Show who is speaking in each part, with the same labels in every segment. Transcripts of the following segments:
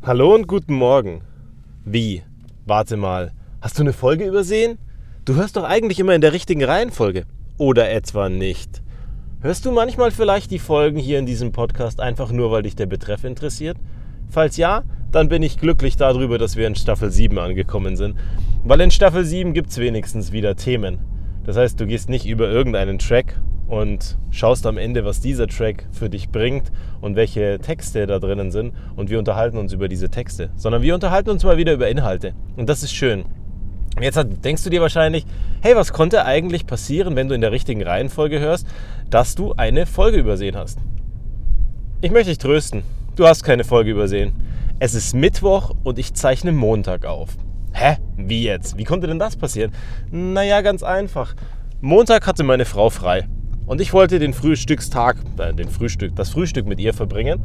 Speaker 1: Hallo und guten Morgen. Wie? Warte mal. Hast du eine Folge übersehen? Du hörst doch eigentlich immer in der richtigen Reihenfolge. Oder etwa nicht? Hörst du manchmal vielleicht die Folgen hier in diesem Podcast einfach nur, weil dich der Betreff interessiert? Falls ja, dann bin ich glücklich darüber, dass wir in Staffel 7 angekommen sind. Weil in Staffel 7 gibt es wenigstens wieder Themen. Das heißt, du gehst nicht über irgendeinen Track und schaust am Ende, was dieser Track für dich bringt und welche Texte da drinnen sind und wir unterhalten uns über diese Texte, sondern wir unterhalten uns mal wieder über Inhalte und das ist schön. Jetzt denkst du dir wahrscheinlich, hey, was konnte eigentlich passieren, wenn du in der richtigen Reihenfolge hörst, dass du eine Folge übersehen hast? Ich möchte dich trösten, du hast keine Folge übersehen. Es ist Mittwoch und ich zeichne Montag auf. Hä? Wie jetzt? Wie konnte denn das passieren? Naja, ganz einfach. Montag hatte meine Frau frei. Und ich wollte den Frühstückstag, äh, den Frühstück, das Frühstück mit ihr verbringen.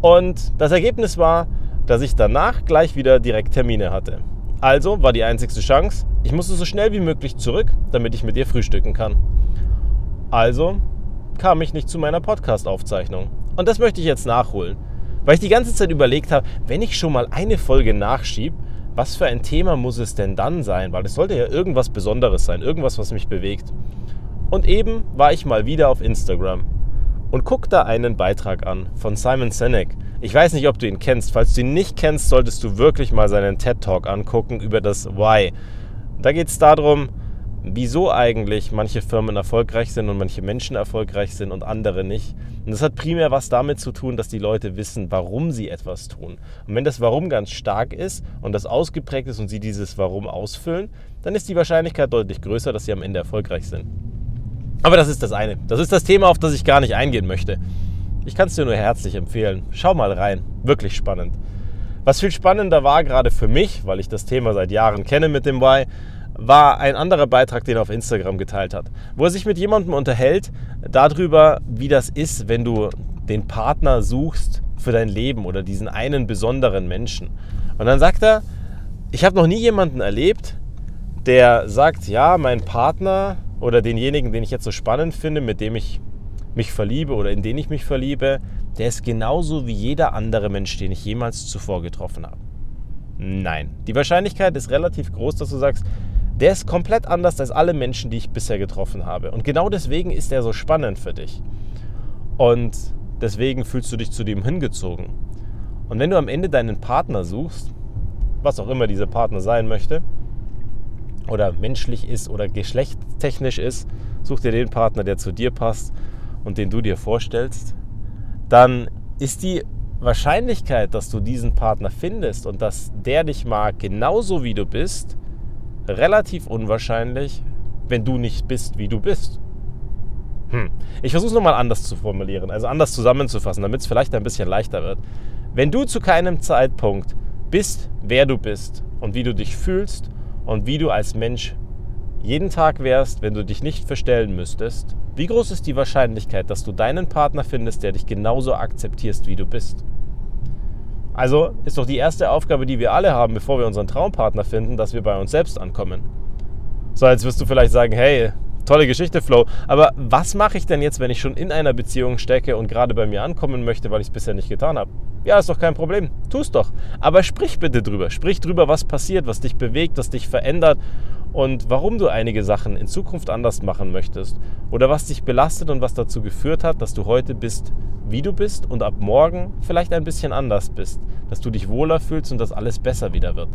Speaker 1: Und das Ergebnis war, dass ich danach gleich wieder direkt Termine hatte. Also war die einzigste Chance, ich musste so schnell wie möglich zurück, damit ich mit ihr frühstücken kann. Also kam ich nicht zu meiner Podcast-Aufzeichnung. Und das möchte ich jetzt nachholen. Weil ich die ganze Zeit überlegt habe, wenn ich schon mal eine Folge nachschiebe, was für ein Thema muss es denn dann sein? Weil es sollte ja irgendwas Besonderes sein, irgendwas, was mich bewegt. Und eben war ich mal wieder auf Instagram und guck da einen Beitrag an von Simon Sinek. Ich weiß nicht, ob du ihn kennst. Falls du ihn nicht kennst, solltest du wirklich mal seinen TED Talk angucken über das Why. Da geht es darum, wieso eigentlich manche Firmen erfolgreich sind und manche Menschen erfolgreich sind und andere nicht. Und das hat primär was damit zu tun, dass die Leute wissen, warum sie etwas tun. Und wenn das Warum ganz stark ist und das ausgeprägt ist und sie dieses Warum ausfüllen, dann ist die Wahrscheinlichkeit deutlich größer, dass sie am Ende erfolgreich sind. Aber das ist das eine. Das ist das Thema, auf das ich gar nicht eingehen möchte. Ich kann es dir nur herzlich empfehlen. Schau mal rein. Wirklich spannend. Was viel spannender war, gerade für mich, weil ich das Thema seit Jahren kenne mit dem Why, war ein anderer Beitrag, den er auf Instagram geteilt hat, wo er sich mit jemandem unterhält darüber, wie das ist, wenn du den Partner suchst für dein Leben oder diesen einen besonderen Menschen. Und dann sagt er, ich habe noch nie jemanden erlebt, der sagt, ja, mein Partner oder denjenigen, den ich jetzt so spannend finde, mit dem ich mich verliebe oder in den ich mich verliebe, der ist genauso wie jeder andere Mensch, den ich jemals zuvor getroffen habe. Nein, die Wahrscheinlichkeit ist relativ groß, dass du sagst, der ist komplett anders als alle Menschen, die ich bisher getroffen habe. Und genau deswegen ist er so spannend für dich. Und deswegen fühlst du dich zu dem hingezogen. Und wenn du am Ende deinen Partner suchst, was auch immer dieser Partner sein möchte, oder menschlich ist oder geschlechtstechnisch ist, such dir den Partner, der zu dir passt und den du dir vorstellst, dann ist die Wahrscheinlichkeit, dass du diesen Partner findest und dass der dich mag, genauso wie du bist, relativ unwahrscheinlich, wenn du nicht bist, wie du bist. Hm. Ich versuche es nochmal anders zu formulieren, also anders zusammenzufassen, damit es vielleicht ein bisschen leichter wird. Wenn du zu keinem Zeitpunkt bist, wer du bist und wie du dich fühlst und wie du als Mensch jeden Tag wärst, wenn du dich nicht verstellen müsstest, wie groß ist die Wahrscheinlichkeit, dass du deinen Partner findest, der dich genauso akzeptierst, wie du bist? Also ist doch die erste Aufgabe, die wir alle haben, bevor wir unseren Traumpartner finden, dass wir bei uns selbst ankommen. So, jetzt wirst du vielleicht sagen, hey, tolle Geschichte, Flo, aber was mache ich denn jetzt, wenn ich schon in einer Beziehung stecke und gerade bei mir ankommen möchte, weil ich es bisher nicht getan habe? Ja, ist doch kein Problem. Tu es doch. Aber sprich bitte drüber. Sprich drüber, was passiert, was dich bewegt, was dich verändert und warum du einige Sachen in Zukunft anders machen möchtest. Oder was dich belastet und was dazu geführt hat, dass du heute bist, wie du bist und ab morgen vielleicht ein bisschen anders bist. Dass du dich wohler fühlst und dass alles besser wieder wird.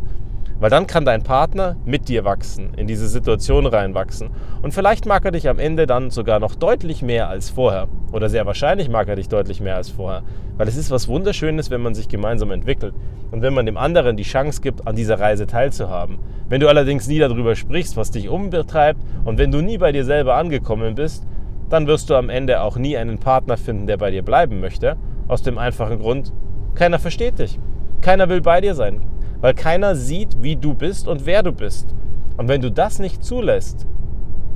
Speaker 1: Weil dann kann dein Partner mit dir wachsen, in diese Situation reinwachsen. Und vielleicht mag er dich am Ende dann sogar noch deutlich mehr als vorher. Oder sehr wahrscheinlich mag er dich deutlich mehr als vorher. Weil es ist was Wunderschönes, wenn man sich gemeinsam entwickelt. Und wenn man dem anderen die Chance gibt, an dieser Reise teilzuhaben. Wenn du allerdings nie darüber sprichst, was dich umtreibt, und wenn du nie bei dir selber angekommen bist, dann wirst du am Ende auch nie einen Partner finden, der bei dir bleiben möchte. Aus dem einfachen Grund, keiner versteht dich. Keiner will bei dir sein weil keiner sieht, wie du bist und wer du bist. Und wenn du das nicht zulässt,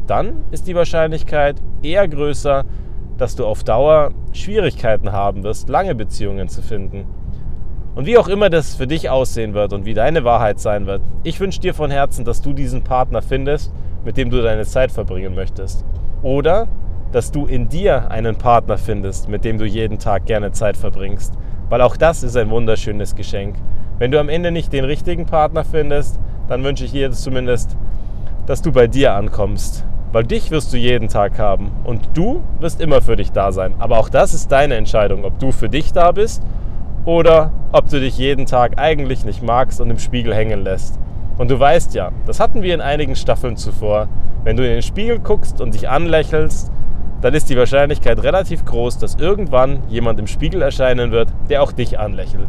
Speaker 1: dann ist die Wahrscheinlichkeit eher größer, dass du auf Dauer Schwierigkeiten haben wirst, lange Beziehungen zu finden. Und wie auch immer das für dich aussehen wird und wie deine Wahrheit sein wird, ich wünsche dir von Herzen, dass du diesen Partner findest, mit dem du deine Zeit verbringen möchtest. Oder dass du in dir einen Partner findest, mit dem du jeden Tag gerne Zeit verbringst. Weil auch das ist ein wunderschönes Geschenk. Wenn du am Ende nicht den richtigen Partner findest, dann wünsche ich dir zumindest, dass du bei dir ankommst. Weil dich wirst du jeden Tag haben und du wirst immer für dich da sein. Aber auch das ist deine Entscheidung, ob du für dich da bist oder ob du dich jeden Tag eigentlich nicht magst und im Spiegel hängen lässt. Und du weißt ja, das hatten wir in einigen Staffeln zuvor, wenn du in den Spiegel guckst und dich anlächelst, dann ist die Wahrscheinlichkeit relativ groß, dass irgendwann jemand im Spiegel erscheinen wird, der auch dich anlächelt.